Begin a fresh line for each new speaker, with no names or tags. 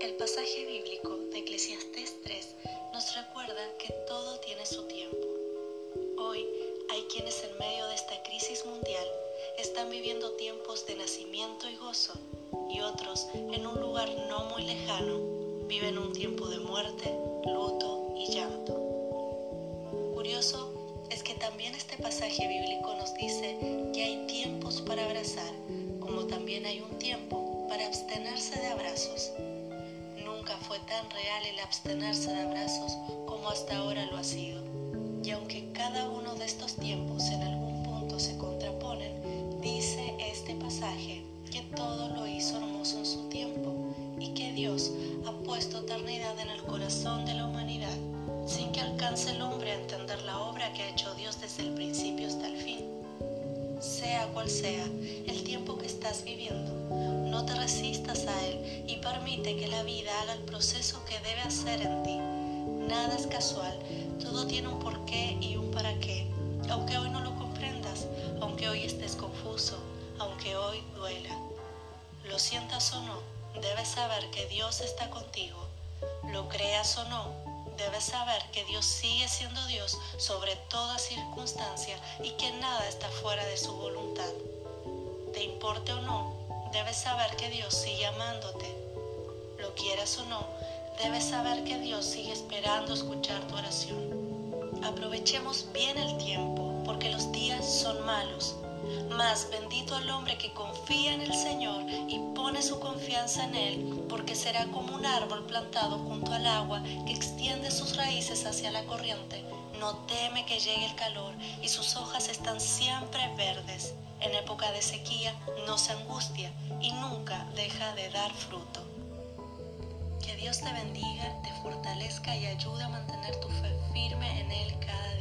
El pasaje bíblico de Eclesiastés 3 nos recuerda que todo tiene su tiempo. Hoy hay quienes en medio de esta crisis mundial están viviendo tiempos de nacimiento y gozo y otros en un lugar no muy lejano viven un tiempo de muerte, luto y llanto. Curioso es que también este pasaje bíblico nos dice que hay tiempos para abrazar como también hay un tiempo para abstenerse de abrazos. Fue tan real el abstenerse de abrazos como hasta ahora lo ha sido. Y aunque cada uno de estos tiempos en algún punto se contraponen, dice este pasaje que todo lo hizo hermoso en su tiempo y que Dios ha puesto eternidad en el corazón de la humanidad sin que alcance el sea el tiempo que estás viviendo, no te resistas a él y permite que la vida haga el proceso que debe hacer en ti. Nada es casual, todo tiene un porqué y un para qué, aunque hoy no lo comprendas, aunque hoy estés confuso, aunque hoy duela. Lo sientas o no, debes saber que Dios está contigo. Lo creas o no, debes saber que Dios sigue siendo Dios sobre toda circunstancia y que nada está fuera de su voluntad. Te importe o no, debes saber que Dios sigue amándote. Lo quieras o no, debes saber que Dios sigue esperando escuchar tu oración. Aprovechemos bien el tiempo porque los días son malos mas bendito el hombre que confía en el Señor y pone su confianza en Él, porque será como un árbol plantado junto al agua que extiende sus raíces hacia la corriente. No teme que llegue el calor y sus hojas están siempre verdes. En época de sequía no se angustia y nunca deja de dar fruto. Que Dios te bendiga, te fortalezca y ayude a mantener tu fe firme en Él cada